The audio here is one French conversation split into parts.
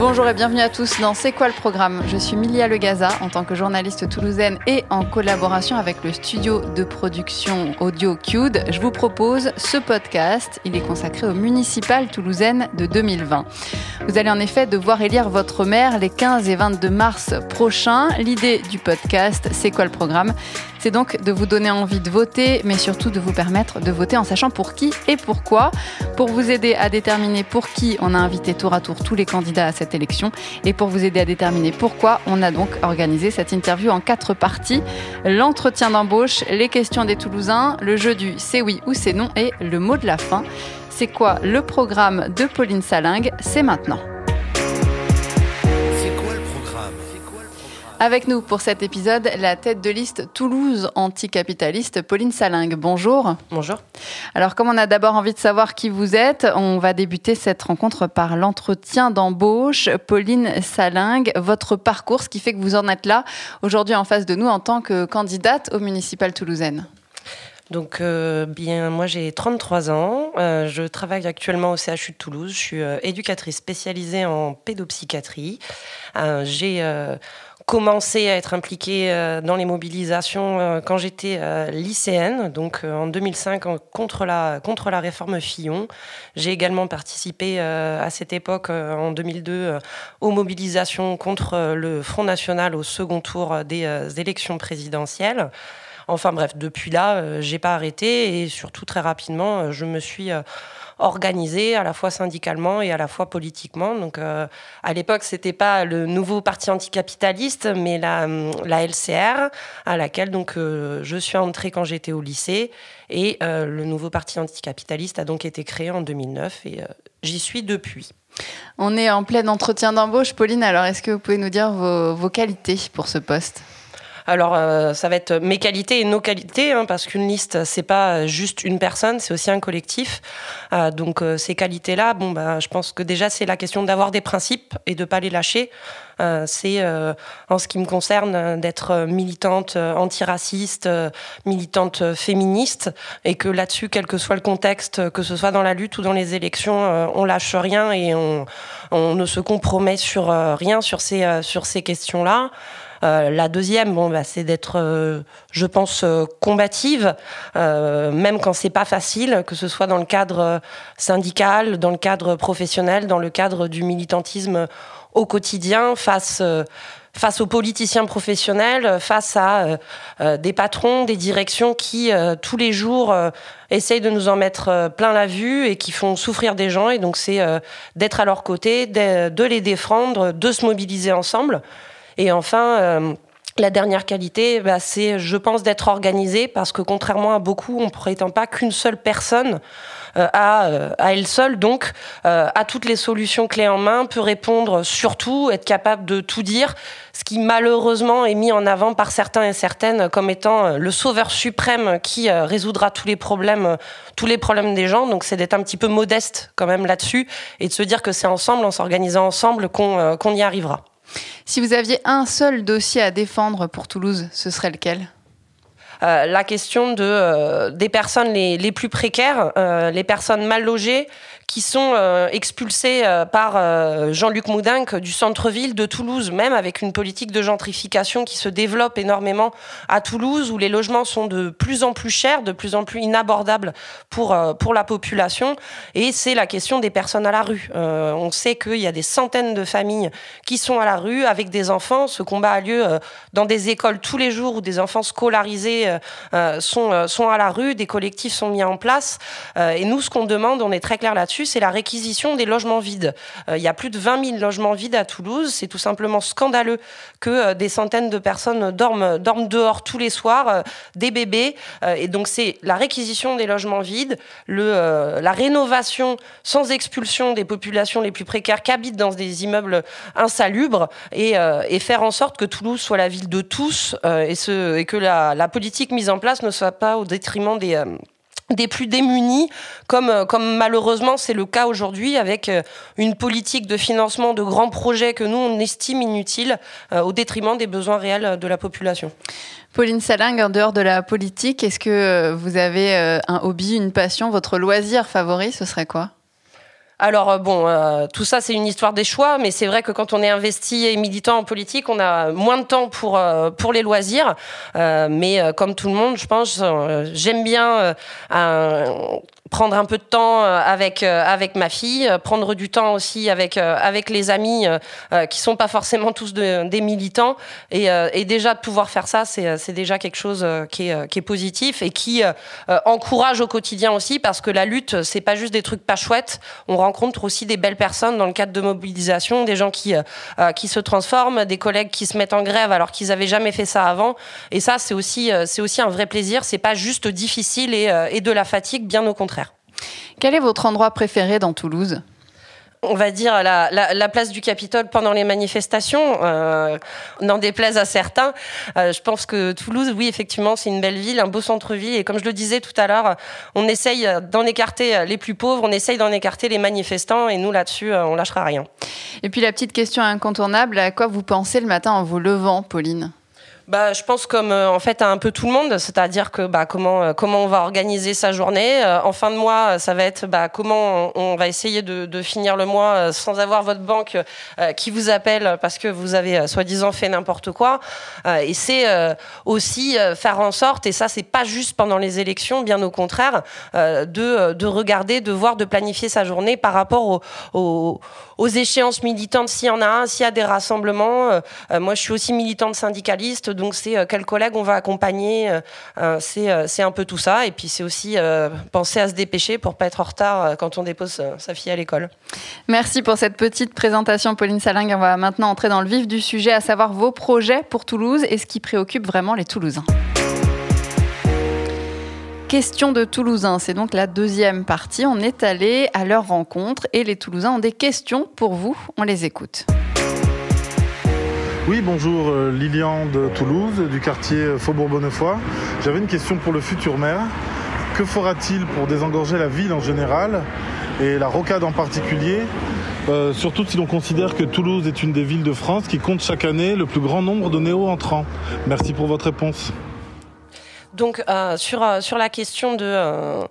Bonjour et bienvenue à tous dans C'est quoi le programme Je suis Milia Legaza en tant que journaliste toulousaine et en collaboration avec le studio de production audio Cube. Je vous propose ce podcast. Il est consacré aux municipales toulousaines de 2020. Vous allez en effet devoir élire votre maire les 15 et 22 mars prochains. L'idée du podcast C'est quoi le programme c'est donc de vous donner envie de voter, mais surtout de vous permettre de voter en sachant pour qui et pourquoi. Pour vous aider à déterminer pour qui, on a invité tour à tour tous les candidats à cette élection. Et pour vous aider à déterminer pourquoi, on a donc organisé cette interview en quatre parties. L'entretien d'embauche, les questions des Toulousains, le jeu du c'est oui ou c'est non et le mot de la fin. C'est quoi le programme de Pauline Salingue? C'est maintenant. Avec nous pour cet épisode, la tête de liste Toulouse anticapitaliste, Pauline Salingue. Bonjour. Bonjour. Alors, comme on a d'abord envie de savoir qui vous êtes, on va débuter cette rencontre par l'entretien d'embauche. Pauline Salingue, votre parcours, ce qui fait que vous en êtes là aujourd'hui en face de nous en tant que candidate au municipal toulousaine. Donc, euh, bien, moi j'ai 33 ans. Euh, je travaille actuellement au CHU de Toulouse. Je suis euh, éducatrice spécialisée en pédopsychiatrie. j'ai commencé à être impliquée euh, dans les mobilisations euh, quand j'étais euh, lycéenne, donc en 2005 contre la, contre la réforme Fillon. J'ai également participé à cette époque, en 2002, aux mobilisations contre le Front National au second tour des élections présidentielles. Enfin bref, depuis là, j'ai pas arrêté et surtout très rapidement, je me suis organisé à la fois syndicalement et à la fois politiquement. Donc euh, à l'époque, c'était pas le nouveau parti anticapitaliste, mais la, la LCR, à laquelle donc euh, je suis entrée quand j'étais au lycée. Et euh, le nouveau parti anticapitaliste a donc été créé en 2009 et j'y suis depuis. On est en plein entretien d'embauche. Pauline, alors est-ce que vous pouvez nous dire vos qualités pour ce poste? Alors, euh, ça va être mes qualités et nos qualités, hein, parce qu'une liste, c'est pas juste une personne, c'est aussi un collectif. Euh, donc, euh, ces qualités-là, bon, bah, je pense que déjà, c'est la question d'avoir des principes et de pas les lâcher. c'est, en ce qui me concerne, d'être militante antiraciste, militante féministe, et que là-dessus, quel que soit le contexte, que ce soit dans la lutte ou dans les élections, on lâche rien et on, ne se compromet sur rien sur ces questions-là. Euh, la deuxième, bon, bah, c'est d'être, euh, je pense, euh, combative, même quand c'est pas facile, que ce soit dans le cadre syndical, dans le cadre professionnel, dans le cadre du militantisme au quotidien, face face aux politiciens professionnels, face à des patrons, des directions qui, tous les jours, essayent de nous en mettre plein la vue et qui font souffrir des gens. Et donc, c'est d'être à leur côté, de, les défendre, de se mobiliser ensemble. Et enfin, euh, la dernière qualité, bah, c'est, je pense, d'être organisé, parce que contrairement à beaucoup, on ne prétend pas qu'une seule personne euh, euh, à, elle seule, donc, à toutes les solutions clés en main, peut répondre surtout, être capable de tout dire, ce qui malheureusement est mis en avant par certains et certaines comme étant le sauveur suprême qui résoudra tous les problèmes, tous les problèmes des gens. Donc, c'est d'être un petit peu modeste quand même là-dessus et de se dire que c'est ensemble, en s'organisant ensemble, qu'on y arrivera. Si vous aviez un seul dossier à défendre pour Toulouse, ce serait lequel? Euh, la question euh, des personnes les, les plus précaires, euh, les personnes mal logées, qui sont euh, expulsés euh, par euh, Jean-Luc Moudinque du centre-ville de Toulouse, même avec une politique de gentrification qui se développe énormément à Toulouse, où les logements sont de plus en plus chers, de plus en plus inabordables pour, pour la population. Et c'est la question des personnes à la rue. on sait qu'il y a des centaines de familles qui sont à la rue avec des enfants. Ce combat a lieu dans des écoles tous les jours où des enfants scolarisés sont, sont à la rue, des collectifs sont mis en place. et nous, ce qu'on demande, on est très clair là-dessus, c'est la réquisition des logements vides. Euh, il y a plus de 20 000 logements vides à Toulouse. C'est tout simplement scandaleux que euh, des centaines de personnes dorment, dorment dehors tous les soirs, euh, des bébés. et donc, c'est la réquisition des logements vides, le, la rénovation sans expulsion des populations les plus précaires qui habitent dans des immeubles insalubres et, et faire en sorte que Toulouse soit la ville de tous et, que la politique mise en place ne soit pas au détriment des des plus démunis, comme, euh, comme malheureusement c'est le cas aujourd'hui avec euh, une politique de financement de grands projets que nous on estime inutiles euh, au détriment des besoins réels de la population. Pauline Saling, en dehors de la politique, est-ce que vous avez un hobby, une passion, votre loisir favori, ce serait quoi? Alors bon, tout ça c'est une histoire des choix, mais c'est vrai que quand on est investi et militant en politique, on a moins de temps pour pour les loisirs. mais comme tout le monde, je pense, j'aime bien prendre un peu de temps euh, avec euh, avec ma fille, euh, prendre du temps aussi avec avec les amis qui sont pas forcément tous des militants. Et, et, déjà de pouvoir faire ça, c'est c'est déjà quelque chose qui est qui est positif et qui encourage au quotidien aussi parce que la lutte c'est pas juste des trucs pas chouettes, on rencontre aussi des belles personnes dans le cadre de mobilisation, des gens qui qui se transforment, des collègues qui se mettent en grève alors qu'ils avaient jamais fait ça avant. Et ça c'est aussi c'est aussi un vrai plaisir, c'est pas juste difficile et, et de la fatigue, bien au contraire. Quel est votre endroit préféré dans Toulouse? On va dire la, la, place du Capitole pendant les manifestations, euh, n'en déplaise à certains. Euh, je pense que Toulouse, oui, effectivement, c'est une belle ville, un beau centre-ville. Et comme je le disais tout à l'heure, on essaye d'en écarter les plus pauvres, on essaye d'en écarter les manifestants. Et nous, là-dessus, on lâchera rien. Et puis la petite question incontournable, à quoi vous pensez le matin en vous levant, Pauline? Bah, je pense comme euh, en fait à un peu tout le monde, c'est-à-dire que bah, comment euh, comment on va organiser sa journée. Euh, en fin de mois, ça va être bah, comment on, va essayer de, finir le mois sans avoir votre banque qui vous appelle parce que vous avez soi-disant fait n'importe quoi. et c'est aussi faire en sorte, et ça c'est pas juste pendant les élections, bien au contraire, de, de regarder, de voir, de planifier sa journée par rapport aux, aux échéances militantes s'il y en a s'il y a des rassemblements. moi, je suis aussi militante syndicaliste donc c'est euh, quel collègue on va accompagner, euh, euh, c'est un peu tout ça. Et puis c'est aussi penser à se dépêcher pour pas être en retard quand on dépose sa fille à l'école. Merci pour cette petite présentation, Pauline Salingue. On va maintenant entrer dans le vif du sujet, à savoir vos projets pour Toulouse et ce qui préoccupe vraiment les Toulousains. Question de Toulousains, c'est donc la deuxième partie. On est allé à leur rencontre et les Toulousains ont des questions pour vous. On les écoute. Oui, bonjour, euh, Lilian de Toulouse, du quartier Faubourg-Bonnefoy. J'avais une question pour le futur maire. Que fera-t-il pour désengorger la ville en général et la rocade en particulier? Euh, surtout si l'on considère que Toulouse est une des villes de France qui compte chaque année le plus grand nombre de néo-entrants. Merci pour votre réponse. Donc euh, sur sur la question de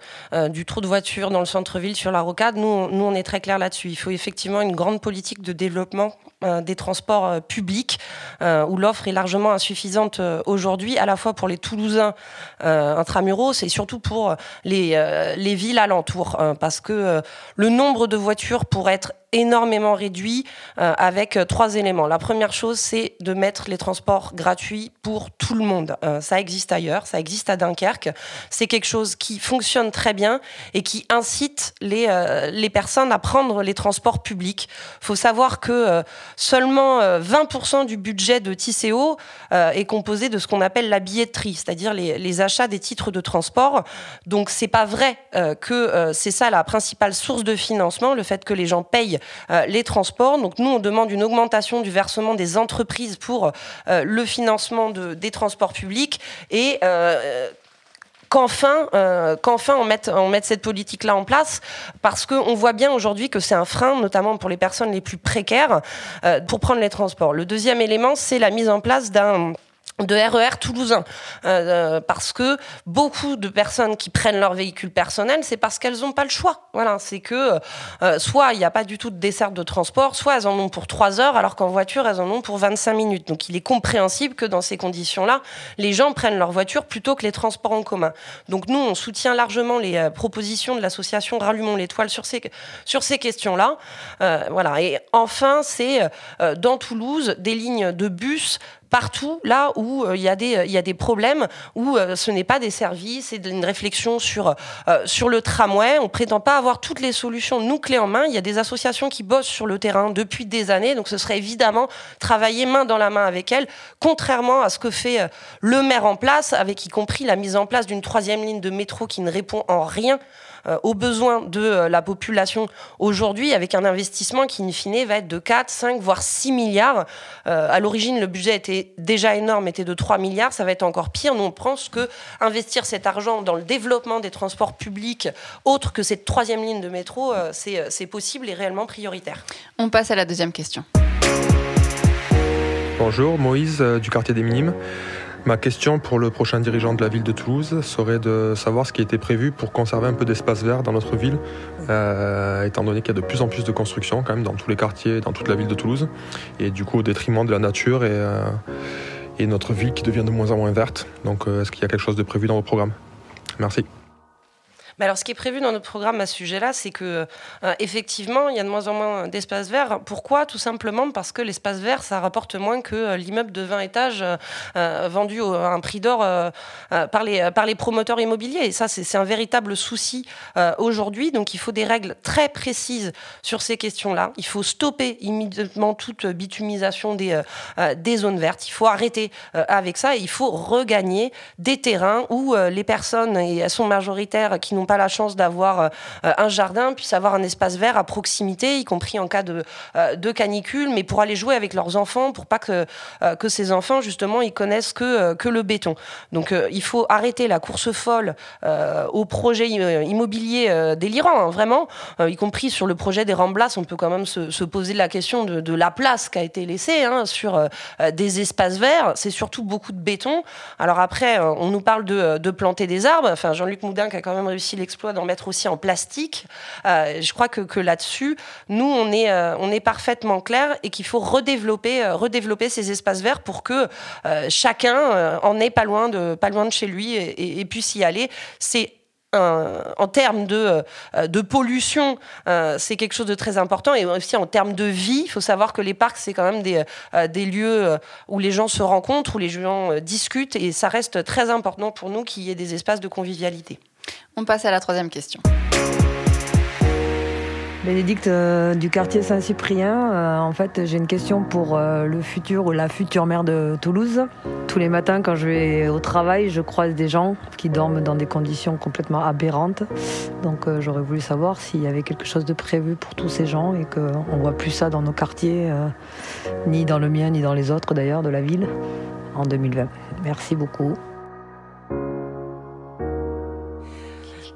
du trou de voiture dans le centre-ville sur la rocade, nous nous on est très clair là-dessus. Il faut effectivement une grande politique de développement euh, des transports euh, publics euh, où l'offre est largement insuffisante aujourd'hui, à la fois pour les Toulousains intramuros et surtout pour les, les villes alentours, parce que le nombre de voitures pourrait être énormément réduit euh, avec euh, trois éléments. La première chose, c'est de mettre les transports gratuits pour tout le monde. Euh, ça existe ailleurs, ça existe à Dunkerque. C'est quelque chose qui fonctionne très bien et qui incite les, les personnes à prendre les transports publics. Il faut savoir que seulement 20% du budget de Tisséo est composé de ce qu'on appelle la billetterie, c'est-à-dire les, les, achats des titres de transport. Donc c'est pas vrai que c'est ça la principale source de financement, le fait que les gens payent euh, les transports. Donc nous, on demande une augmentation du versement des entreprises pour euh, le financement de, des transports publics et euh, qu'enfin, on mette cette politique-là en place, parce qu'on voit bien aujourd'hui que c'est un frein, notamment pour les personnes les plus précaires, pour prendre les transports. Le deuxième élément, c'est la mise en place d'un de RER e toulousain. Euh, euh, parce que beaucoup de personnes qui prennent leur véhicule personnel c'est parce qu'elles n'ont pas le choix. Voilà c'est que euh, soit il n'y a pas du tout de dessert de transport soit elles en ont pour 3 heures alors qu'en voiture elles en ont pour 25 minutes. Donc il est compréhensible que dans ces conditions là les gens prennent leur voiture plutôt que les transports en commun. Donc nous on soutient largement les propositions de l'association Rallumons l'étoile sur ces sur ces questions là voilà. Et enfin c'est dans Toulouse des lignes de bus partout là où euh, il y, a des, y a des problèmes, où euh, ce n'est pas des services, c'est une réflexion sur, euh, sur le tramway. On prétend pas avoir toutes les solutions, nous, clés en main. Il y a des associations qui bossent sur le terrain depuis des années, donc ce serait évidemment travailler main dans la main avec elles, contrairement à ce que fait le maire en place, avec y compris la mise en place d'une troisième ligne de métro qui ne répond en rien aux besoins de la population aujourd'hui, avec un investissement qui, in fine, va être de 4, 5, voire 6 milliards. à l'origine, le budget était déjà énorme, était de 3 milliards. Ça va être encore pire. Nous, on pense que investir cet argent dans le développement des transports publics, autre que cette troisième ligne de métro, c'est possible et réellement prioritaire. On passe à la deuxième question. Bonjour, Moïse euh, du quartier des Minimes. Ma question pour le prochain dirigeant de la ville de Toulouse serait de savoir ce qui été prévu pour conserver un peu d'espace vert dans notre ville, euh, étant donné qu'il y a de plus en plus de constructions quand même dans tous les quartiers, dans toute la ville de Toulouse, et du coup au détriment de la nature et, euh, et notre ville qui devient de moins en moins verte. Donc est-ce qu'il y a quelque chose de prévu dans vos programmes? Merci alors, ce qui est prévu dans notre programme à ce sujet-là, c'est que euh, effectivement, il y a de moins en moins d'espaces verts. Pourquoi? Tout simplement parce que l'espace vert, ça rapporte moins que euh, l'immeuble de 20 étages euh, vendu à un prix d'or par, les, par les promoteurs immobiliers. Et ça, c'est un véritable souci aujourd'hui. Donc, il faut des règles très précises sur ces questions-là. Il faut stopper immédiatement toute bitumisation des, des zones vertes. Il faut arrêter avec ça. Et il faut regagner des terrains où les personnes, et elles sont majoritaires, qui n'ont pas la chance d'avoir euh, un jardin puissent avoir un espace vert à proximité, y compris en cas de, euh, de canicule, mais pour aller jouer avec leurs enfants, pour pas que, euh, que ces enfants, justement, ils connaissent que, que le béton. Donc, il faut arrêter la course folle au projet immobilier délirant, hein, vraiment, y compris sur le projet des Ramblas, on peut quand même se, poser la question de, la place qui a été laissée hein, sur des espaces verts. C'est surtout beaucoup de béton. Alors après, on nous parle de, de planter des arbres. Enfin, Jean-Luc Moudin qui a quand même réussi l'exploit d'en mettre aussi en plastique. Euh, je crois que, là-dessus, nous, on est, euh, on est parfaitement clair et qu'il faut redévelopper, euh, redévelopper ces espaces verts pour que chacun en ait pas loin de, pas loin de chez lui et, puisse y aller. C'est en termes de, de pollution, c'est quelque chose de très important. Et aussi en termes de vie, il faut savoir que les parcs, c'est quand même des, des lieux où les gens se rencontrent, où les gens discutent. Et ça reste très important pour nous qu'il y ait des espaces de convivialité. On passe à la troisième question. Bénédicte euh, du quartier Saint-Cyprien. Euh, en fait, j'ai une question pour euh, le futur ou la future maire de Toulouse. Tous les matins, quand je vais au travail, je croise des gens qui dorment dans des conditions complètement aberrantes. Donc, j'aurais voulu savoir s'il y avait quelque chose de prévu pour tous ces gens et qu'on ne voit plus ça dans nos quartiers, ni dans le mien, ni dans les autres d'ailleurs de la ville, en 2020. Merci beaucoup.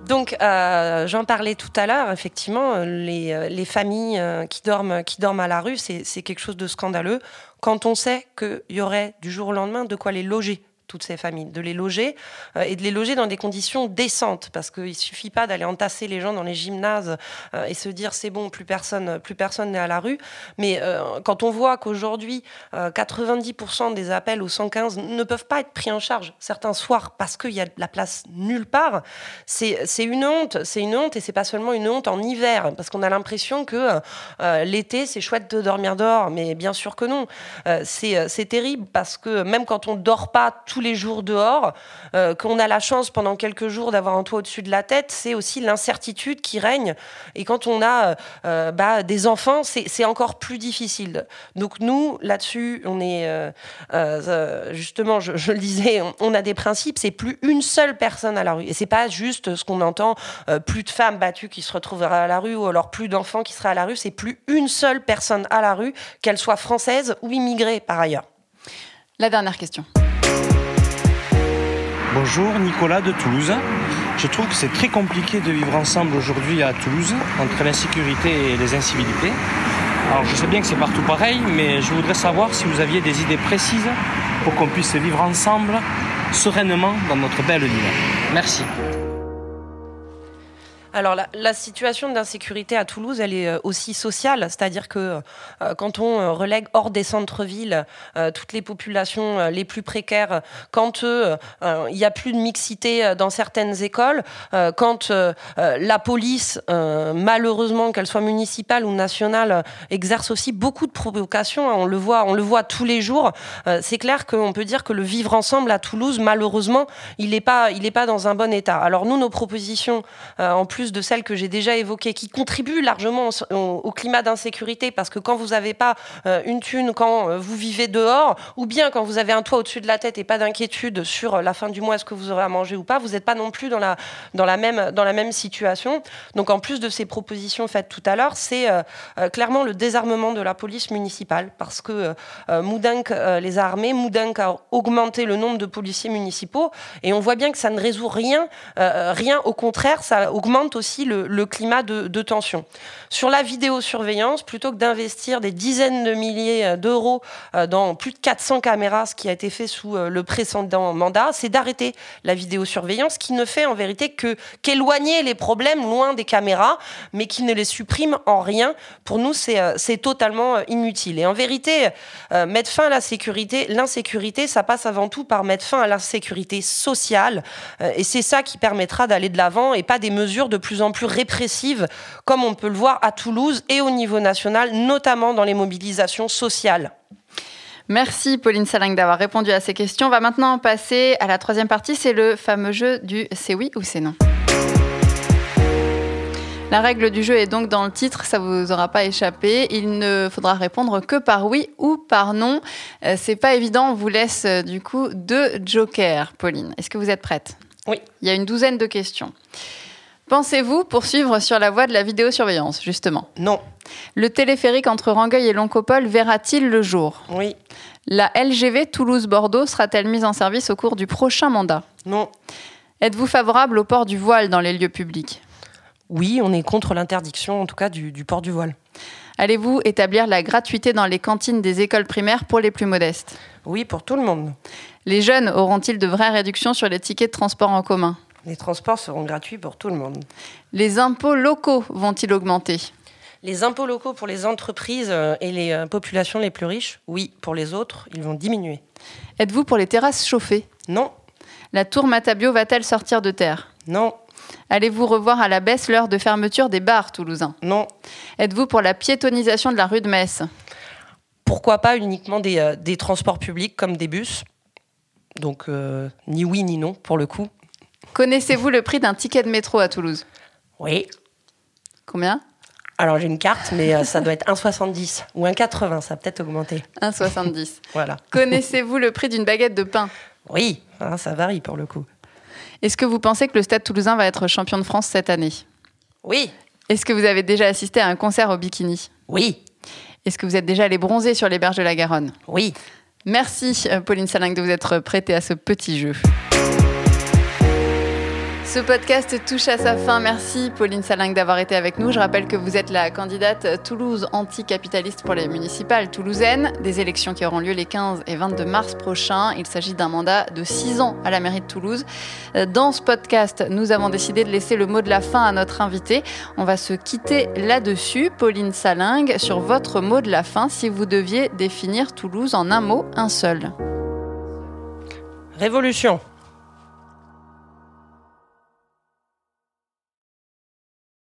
Donc, euh, j'en parlais tout à l'heure, effectivement, les, euh, les familles euh, qui, dorment, qui dorment à la rue, c'est quelque chose de scandaleux quand on sait qu'il y aurait du jour au lendemain de quoi les loger toutes ces familles, de les loger euh, et de les loger dans des conditions décentes, parce qu'il suffit pas d'aller entasser les gens dans les gymnases euh, et se dire c'est bon, plus personne, plus personne n'est à la rue. Mais euh, quand on voit qu'aujourd'hui 90% des appels au 115 ne peuvent pas être pris en charge certains soirs parce qu'il y a de la place nulle part, c'est une honte, c'est une honte et c'est pas seulement une honte en hiver, parce qu'on a l'impression que l'été c'est chouette de dormir dehors, mais bien sûr que non. c'est terrible parce que même quand on dort pas tous les jours dehors, euh, qu'on a la chance pendant quelques jours d'avoir un toit au-dessus de la tête, c'est aussi l'incertitude qui règne. Et quand on a euh, euh, bah, des enfants, c'est encore plus difficile. Donc nous, là-dessus, on est justement, je, le disais, on, a des principes. C'est plus une seule personne à la rue. Et c'est pas juste ce qu'on entend, plus de femmes battues qui se retrouveraient à la rue ou alors plus d'enfants qui seraient à la rue. C'est plus une seule personne à la rue, qu'elle soit française ou immigrée par ailleurs. La dernière question. Bonjour, Nicolas de Toulouse. Je trouve que c'est très compliqué de vivre ensemble aujourd'hui à Toulouse, entre l'insécurité et les incivilités. Alors je sais bien que c'est partout pareil, mais je voudrais savoir si vous aviez des idées précises pour qu'on puisse vivre ensemble sereinement dans notre belle ville. Merci. Alors la, situation d'insécurité à Toulouse, elle est euh, aussi sociale, c'est-à-dire que euh, quand on euh, relègue hors des centres-villes toutes les populations les plus précaires, quand il n'y a plus de mixité dans certaines écoles, quand la police, malheureusement qu'elle soit municipale ou nationale, exerce aussi beaucoup de provocations, hein, on le voit, on le voit tous les jours. c'est clair qu'on peut dire que le vivre ensemble à Toulouse, malheureusement, il n'est pas, pas dans un bon état. Alors nous, nos propositions, en plus de celles que j'ai déjà évoquées, qui contribuent largement au, climat d'insécurité, parce que quand vous n'avez pas euh, une thune, quand euh, vous vivez dehors, ou bien quand vous avez un toit au-dessus de la tête et pas d'inquiétude sur la fin du mois, est-ce que vous aurez à manger ou pas, vous n'êtes pas non plus dans la, dans, la même, dans la même situation. Donc en plus de ces propositions faites tout à l'heure, c'est clairement le désarmement de la police municipale, parce que Moudank les a armés, Moudank a augmenté le nombre de policiers municipaux, et on voit bien que ça ne résout rien, rien au contraire, ça augmente aussi le, climat de, tension. Sur la vidéosurveillance, plutôt que d'investir des dizaines de milliers euh, d'euros euh, dans plus de 400 caméras, ce qui a été fait sous euh, le précédent mandat, c'est d'arrêter la vidéosurveillance qui ne fait en vérité que qu'éloigner les problèmes loin des caméras, mais qui ne les supprime en rien. Pour nous, c'est totalement inutile. Et en vérité, mettre fin à la sécurité, l'insécurité, ça passe avant tout par mettre fin à l'insécurité sociale. et c'est ça qui permettra d'aller de l'avant et pas des mesures de plus en plus répressives, comme on peut le voir à Toulouse et au niveau national, notamment dans les mobilisations sociales. Merci Pauline Saling d'avoir répondu à ces questions. On va maintenant passer à la troisième partie, c'est le fameux jeu du c'est oui ou c'est non. La règle du jeu est donc dans le titre, ça vous aura pas échappé. Il ne faudra répondre que par oui ou par non. Euh, c'est pas évident, on vous laisse euh, du coup deux jokers. Pauline, est-ce que vous êtes prête? Oui. Il y a une douzaine de questions. Pensez-vous poursuivre sur la voie de la vidéosurveillance, justement? Non. Le téléphérique entre Rangueil et Loncopole verra-t-il le jour? Oui. La LGV Toulouse-Bordeaux sera-t-elle mise en service au cours du prochain mandat? Non. Êtes-vous favorable au port du voile dans les lieux publics? Oui, on est contre l'interdiction, en tout cas, du, du port du voile. Allez-vous établir la gratuité dans les cantines des écoles primaires pour les plus modestes? Oui, pour tout le monde. Les jeunes auront-ils de vraies réductions sur les tickets de transport en commun? Les transports seront gratuits pour tout le monde. Les impôts locaux vont-ils augmenter? Les impôts locaux pour les entreprises euh, et les euh, populations les plus riches, oui. Pour les autres, ils vont diminuer. Êtes-vous pour les terrasses chauffées? Non. La tour Matabio va-t-elle sortir de terre? Non. Allez-vous revoir à la baisse l'heure de fermeture des bars toulousains Non. Êtes-vous pour la piétonisation de la rue de Metz? Pourquoi pas uniquement des, euh, transports publics comme des bus? Donc ni oui ni non pour le coup. Connaissez-vous le prix d'un ticket de métro à Toulouse? Oui. Combien? Alors j'ai une carte, mais euh, ça doit être 1,70 ou 1,80, ça a peut-être augmenté. 1,70. voilà. Connaissez-vous le prix d'une baguette de pain? Oui, hein, ça varie pour le coup. Est-ce que vous pensez que le Stade toulousain va être champion de France cette année? Oui. Est-ce que vous avez déjà assisté à un concert au bikini? Oui. Est-ce que vous êtes déjà allé bronzer sur les berges de la Garonne? Oui. Merci euh, Pauline Saling de vous être prêtée à ce petit jeu. Ce podcast touche à sa fin. Merci Pauline Saling d'avoir été avec nous. Je rappelle que vous êtes la candidate Toulouse anticapitaliste pour les municipales toulousaines, des élections qui auront lieu les 15 et 22 mars prochains. Il s'agit d'un mandat de 6 ans à la mairie de Toulouse. Dans ce podcast, nous avons décidé de laisser le mot de la fin à notre invité. On va se quitter là-dessus. Pauline Saling, sur votre mot de la fin, si vous deviez définir Toulouse en un mot, un seul. Révolution.